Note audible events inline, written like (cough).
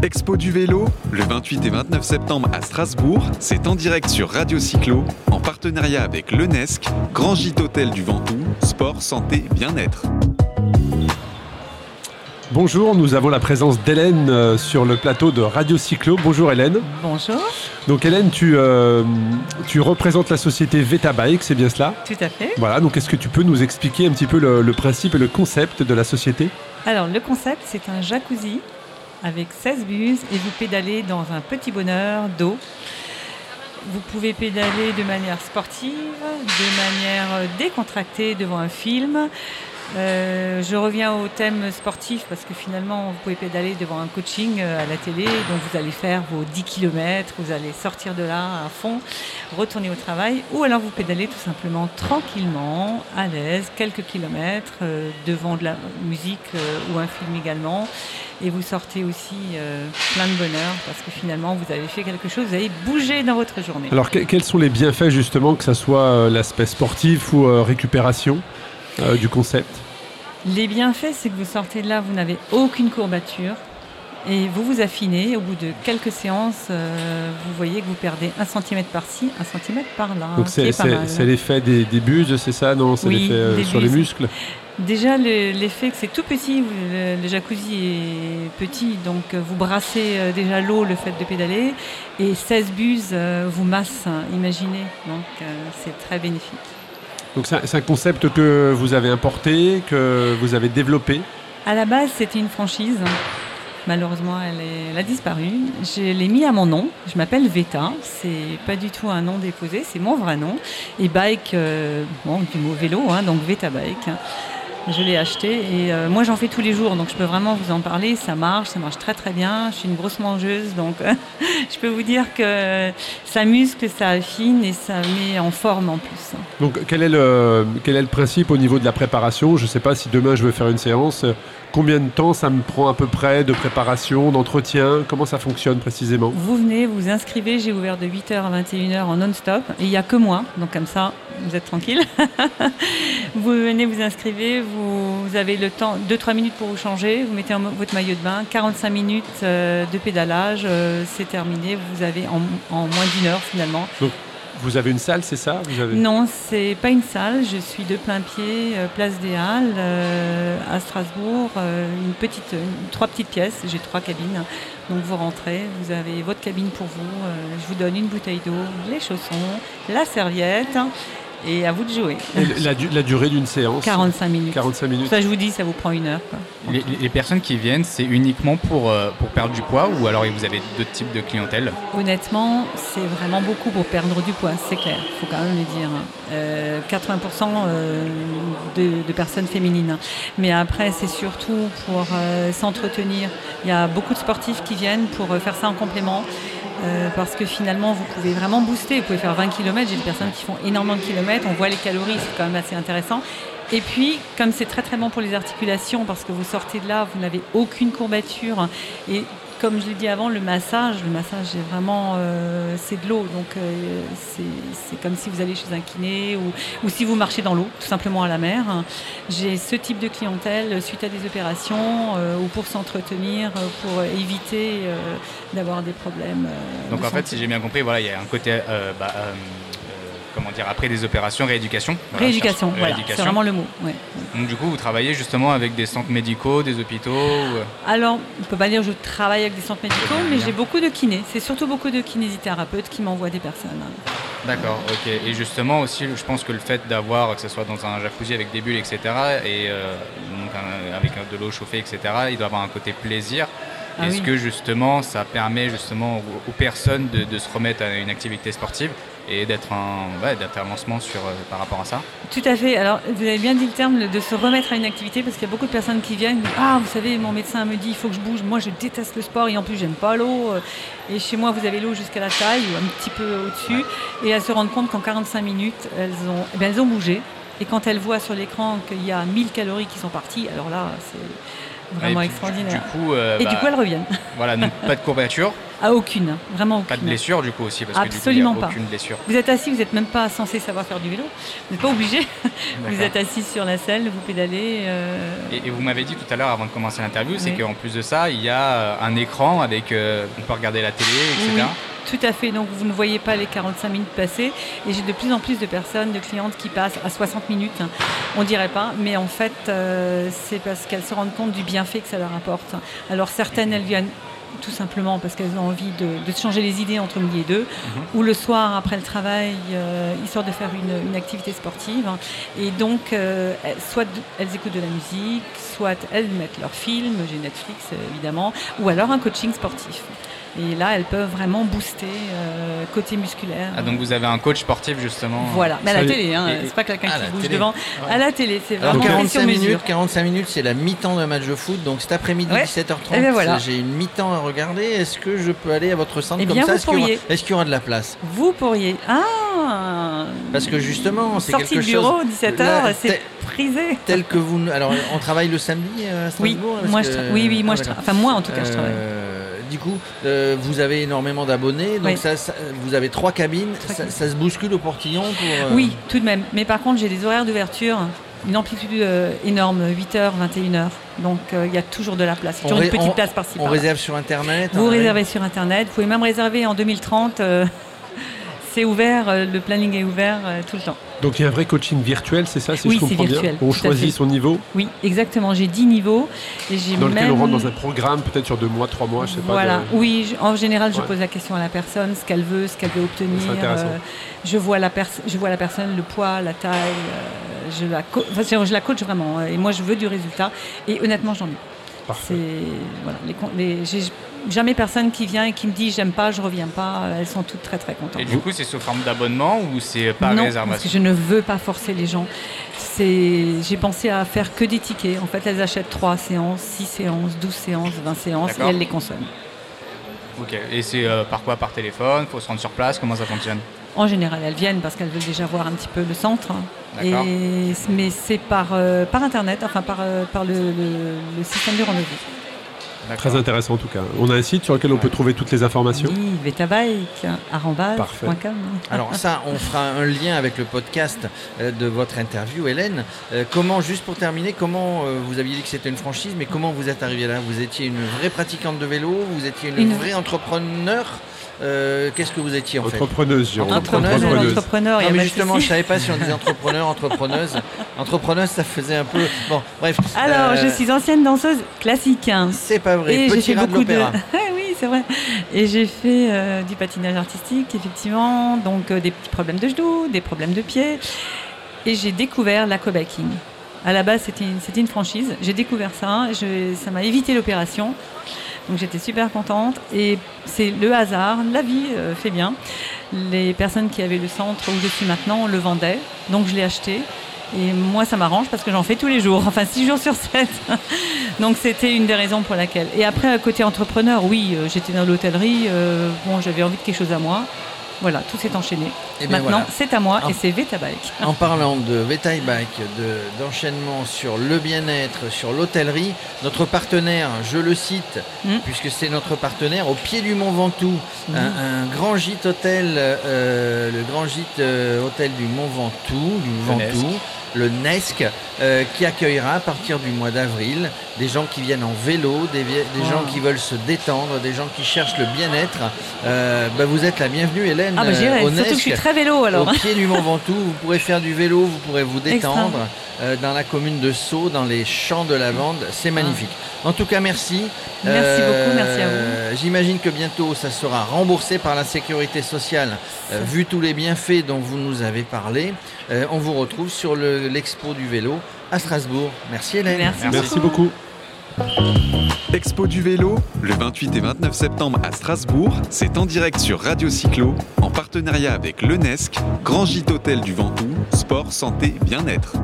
Expo du vélo, le 28 et 29 septembre à Strasbourg, c'est en direct sur Radio Cyclo, en partenariat avec l'UNESC, Grand Gîte Hôtel du Ventoux, sport, santé, bien-être. Bonjour, nous avons la présence d'Hélène euh, sur le plateau de Radio Cyclo. Bonjour Hélène. Bonjour. Donc Hélène, tu, euh, tu représentes la société Veta Bike, c'est bien cela? Tout à fait. Voilà, donc est-ce que tu peux nous expliquer un petit peu le, le principe et le concept de la société? Alors le concept, c'est un jacuzzi avec 16 buses et vous pédalez dans un petit bonheur d'eau. Vous pouvez pédaler de manière sportive, de manière décontractée devant un film. Euh, je reviens au thème sportif parce que finalement vous pouvez pédaler devant un coaching euh, à la télé, donc vous allez faire vos 10 km, vous allez sortir de là à fond, retourner au travail, ou alors vous pédalez tout simplement tranquillement, à l'aise, quelques kilomètres, euh, devant de la musique ou un film également, et vous sortez aussi plein de bonheur parce que finalement vous avez fait quelque chose, vous avez bougé dans votre journée. Alors quels sont les bienfaits justement, que ce soit l'aspect sportif ou récupération? Du concept les bienfaits, c'est que vous sortez de là, vous n'avez aucune courbature. Et vous vous affinez, au bout de quelques séances, euh, vous voyez que vous perdez un centimètre par-ci, un centimètre par là. Donc c'est l'effet des, des, buses, c'est ça Non, c'est l'effet euh, sur les muscles Déjà, l'effet que c'est tout petit, le, jacuzzi est petit, donc vous brassez euh, déjà l'eau, le fait de pédaler, et 16 buses vous massent, imaginez, donc c'est très bénéfique. Donc c'est un concept que vous avez importé, que vous avez développé À la base, c'était une franchise. Malheureusement, elle, a disparu. Je l'ai mis à mon nom. Je m'appelle Veta. C'est pas du tout un nom déposé, c'est mon vrai nom. Et bike, euh, bon, du mot vélo, hein, donc Veta Bike. Je l'ai acheté et euh, moi j'en fais tous les jours donc je peux vraiment vous en parler. Ça marche, ça marche très très bien. Je suis une grosse mangeuse donc (laughs) je peux vous dire que ça muscle, ça affine et ça met en forme en plus. Donc quel est le, quel est le principe au niveau de la préparation? Je ne sais pas si demain je veux faire une séance. Combien de temps ça me prend à peu près de préparation, d'entretien? Comment ça fonctionne précisément? Vous venez, vous inscrivez, j'ai ouvert de 8h à 21h en non-stop et il n'y a que moi, donc comme ça vous êtes tranquille. (laughs) vous venez, vous inscrivez, vous, avez le temps, 2-3 minutes pour vous changer, vous mettez votre maillot de bain, 45 minutes euh, de pédalage, euh, c'est terminé, vous avez en, moins d'une heure finalement. Vous avez une salle, c'est ça? Vous avez... Non, c'est pas une salle. Je suis de plein pied, euh, place des Halles, euh, à Strasbourg. Euh, une petite, trois petites pièces. J'ai trois cabines. Donc vous rentrez, vous avez votre cabine pour vous. je vous donne une bouteille d'eau, les chaussons, la serviette et à vous de jouer. La, la, durée d'une séance 45 minutes. 45 minutes. Ça, je vous dis, ça vous prend une heure. Les, personnes qui viennent, c'est uniquement pour, euh, pour perdre du poids ou alors vous avez d'autres types de clientèle? Honnêtement, c'est vraiment beaucoup pour perdre du poids, c'est clair, il faut quand même le dire. 80% hein. euh, euh, de, de, personnes féminines. Mais après, c'est surtout pour s'entretenir. Il y a beaucoup de sportifs qui viennent pour faire ça en complément. Euh, parce que finalement, vous pouvez vraiment booster. Vous pouvez faire 20 km. J'ai des personnes qui font énormément de kilomètres. On voit les calories, c'est quand même assez intéressant. Et puis, comme c'est très très bon pour les articulations, parce que vous sortez de là, vous n'avez aucune courbature. Et comme je l'ai dit avant, le massage, le massage, c'est vraiment, euh, c'est de l'eau, donc euh, c'est comme si vous allez chez un kiné ou, ou si vous marchez dans l'eau, tout simplement à la mer. J'ai ce type de clientèle suite à des opérations euh, ou pour s'entretenir, pour éviter d'avoir des problèmes. donc en fait, si j'ai bien compris, voilà, il y a un côté bah, comment dire, après des opérations, rééducation. rééducation, voilà, c'est vraiment le mot. Donc du coup, vous travaillez justement avec des centres médicaux, des hôpitaux euh Alors, on ne peut pas dire que je travaille avec des centres médicaux, mais j'ai beaucoup de kinés. C'est surtout beaucoup de kinésithérapeutes qui m'envoient des personnes. D'accord, ok. Et justement aussi, je pense que le fait d'avoir, que ce soit dans un jacuzzi avec des bulles, etc., et euh, avec de l'eau chauffée, etc., il doit avoir un côté plaisir. Ah Est-ce que justement ça permet justement aux, personnes de, se remettre à une activité sportive et d'être un, lancement sur, euh, par rapport à ça Tout à fait. Alors, vous avez bien dit le terme de se remettre à une activité parce qu'il y a beaucoup de personnes qui viennent. Ah, vous savez, mon médecin me dit il faut que je bouge. Moi, je déteste le sport et en plus, j'aime pas l'eau. Et chez moi, vous avez l'eau jusqu'à la taille ou un petit peu au-dessus. Et elles se rendent compte qu'en 45 minutes, elles ont, eh elles ont bougé. Et quand elles voient sur l'écran qu'il y a 1000 calories qui sont parties, alors là, c'est vraiment extraordinaire. Du coup, euh, et du bah, coup, elles reviennent. Voilà, donc pas de courbature. (laughs) À aucune, vraiment aucune. Pas de blessure du coup aussi parce Absolument que du coup, il y a aucune blessure. Vous êtes assis, vous n'êtes même pas censé savoir faire du vélo. Vous n'êtes pas obligé. (laughs) vous êtes assis sur la selle, vous pédalez. Euh. Et, vous m'avez dit tout à l'heure avant de commencer l'interview, c'est qu'en plus de ça, il y a euh, un écran avec, euh, on peut regarder la télé, etc. Tout à fait, donc vous ne voyez pas les 45 minutes passer et j'ai de plus en plus de personnes, de clientes qui passent à 60 minutes, on dirait pas, mais en fait euh, c'est parce qu'elles se rendent compte du bienfait que ça leur apporte. Alors certaines elles viennent tout simplement parce qu'elles ont envie de, changer les idées entre midi et deux, mhm. ou le soir après le travail, euh, histoire de faire une, activité sportive. Et donc, euh, soit elles écoutent de la musique, soit elles mettent leur film, j'ai Netflix évidemment, ou alors un coaching sportif. Et là, elles peuvent vraiment booster euh, côté musculaire. Ah, donc vous avez un coach sportif justement Voilà, mais à la télé, hein, c'est pas quelqu'un qui bouge devant. À la télé, c'est vraiment 45 minutes, 45 minutes, c'est la mi-temps d'un match de foot. Donc cet après-midi, 17h30, eh ben j'ai une mi-temps à regarder. Est-ce que je peux aller à votre centre eh comme bien, ça Est-ce qu'il y, aura de la place Vous pourriez. Ah Parce que justement, c'est quelque du bureau, 17h, c'est prisé. Tel que vous. Alors, on travaille le samedi à Strasbourg Oui, moi, je oui, oui, moi, ah, enfin moi en tout cas, je travaille. Euh, du coup, euh, vous avez énormément d'abonnés, donc ça, vous avez trois cabines, ça, se bouscule au portillon pour, euh, Oui, tout de même. Mais par contre, j'ai des horaires d'ouverture, une amplitude euh, énorme, 8h, 21h. Donc il y a toujours de la place. Toujours une petite place par-ci. On réserve sur Internet Vous réservez sur Internet. Vous pouvez même réserver en 2030. C'est ouvert, le planning est ouvert tout le temps. Donc il y a un vrai coaching virtuel, c'est ça, si oui, je comprends virtuel, bien On choisit son niveau Oui, exactement. J'ai 10 niveaux. Et dans lequel on rentre dans un programme, peut-être sur deux mois, trois mois, je sais pas. Voilà, oui, en général, je pose la question à la personne, ce qu'elle veut, ce qu'elle veut obtenir. Euh, je, vois la je vois la personne, le poids, la taille. Euh, je, la je la coach vraiment. Et moi, je veux du résultat. Et honnêtement, j'en ai. Parfait. Voilà, les, jamais personne qui vient et qui me dit j'aime pas, je reviens pas. Elles sont toutes très très contentes. Et du coup, c'est sous forme d'abonnement ou c'est pas non, réservation parce que je ne veux pas forcer les gens. C'est, j'ai pensé à faire que des tickets. En fait, elles achètent 3 séances, 6 séances, 12 séances, 20 séances et elles les consomment. Ok. Et c'est euh, par quoi? Par téléphone? Faut se rendre sur place? Comment ça fonctionne? En général, elles viennent parce qu'elles veulent déjà voir un petit peu le centre. Et, mais c'est par, euh, par internet, enfin par, euh, par le, le système de rendez-vous. Très intéressant en tout cas. On a un site sur lequel on peut trouver toutes les informations? Oui, vetabike.com. Alors ça, on fera un lien avec le podcast euh, de votre interview, Hélène. Euh, comment, juste pour terminer, comment vous aviez dit que c'était une franchise, mais comment vous êtes arrivé là? Vous étiez une vraie pratiquante de vélo? Vous étiez une, vraie entrepreneur? Qu'est-ce que vous étiez en fait Entrepreneuse, Entrepreneuse, entrepreneur. Non, mais justement, je savais pas si on disait (laughs) entrepreneur, entrepreneuse. Entrepreneuse, ça faisait un peu. Bon, bref. Alors, je suis ancienne danseuse classique. Hein. C'est pas vrai. Et j'ai fait beaucoup de. (laughs) oui, c'est vrai. Et j'ai fait euh, du patinage artistique, effectivement. Donc, euh, des petits problèmes de genoux, des problèmes de pieds. Et j'ai découvert l'aquabiking. À la base, c'était une, une, franchise. J'ai découvert ça. Je, ça m'a évité l'opération. Donc j'étais super contente. Et c'est le hasard, la vie euh, fait bien. Les personnes qui avaient le centre où je suis maintenant le vendaient. Donc je l'ai acheté. Et moi, ça m'arrange parce que j'en fais tous les jours, (laughs) enfin 6 jours sur 7. (laughs) Donc c'était une des raisons pour laquelle. Et après, côté entrepreneur, oui, euh, j'étais dans l'hôtellerie, euh, bon, j'avais envie de quelque chose à moi. Voilà, tout s'est enchaîné. Et eh Maintenant, c'est à moi et c'est Vetabike. En parlant de Vetabike, d'enchaînement sur le bien-être, sur l'hôtellerie, notre partenaire, je le cite, hmm. puisque c'est notre partenaire, au pied du Mont Ventoux, hmm. un, grand gîte hôtel, euh, le grand gîte hôtel du Mont Ventoux, du Ventoux le NESC, euh, qui accueillera à partir du mois d'avril des gens qui viennent en vélo, des, gens qui veulent se détendre, des gens qui cherchent le bien-être. Euh, bah, vous êtes la bienvenue, Hélène. Ah bah, euh, Surtout que je suis très vélo alors. Au pied du Mont Ventoux, vous pourrez faire du vélo, vous pourrez vous détendre dans la commune de Sceaux, dans les champs de lavande. C'est magnifique. En tout cas, merci. Merci beaucoup, merci à vous. J'imagine que bientôt ça sera remboursé par la sécurité sociale, vu tous les bienfaits dont vous nous avez parlé. on vous retrouve sur l'expo du vélo à Strasbourg. Merci Hélène. Merci, beaucoup. Expo du vélo, le 28 et 29 septembre à Strasbourg, c'est en direct sur Radio Cyclo, en partenariat avec l'UNESC, Grand Gîte Hôtel du Ventoux, Sport, Santé, Bien-être.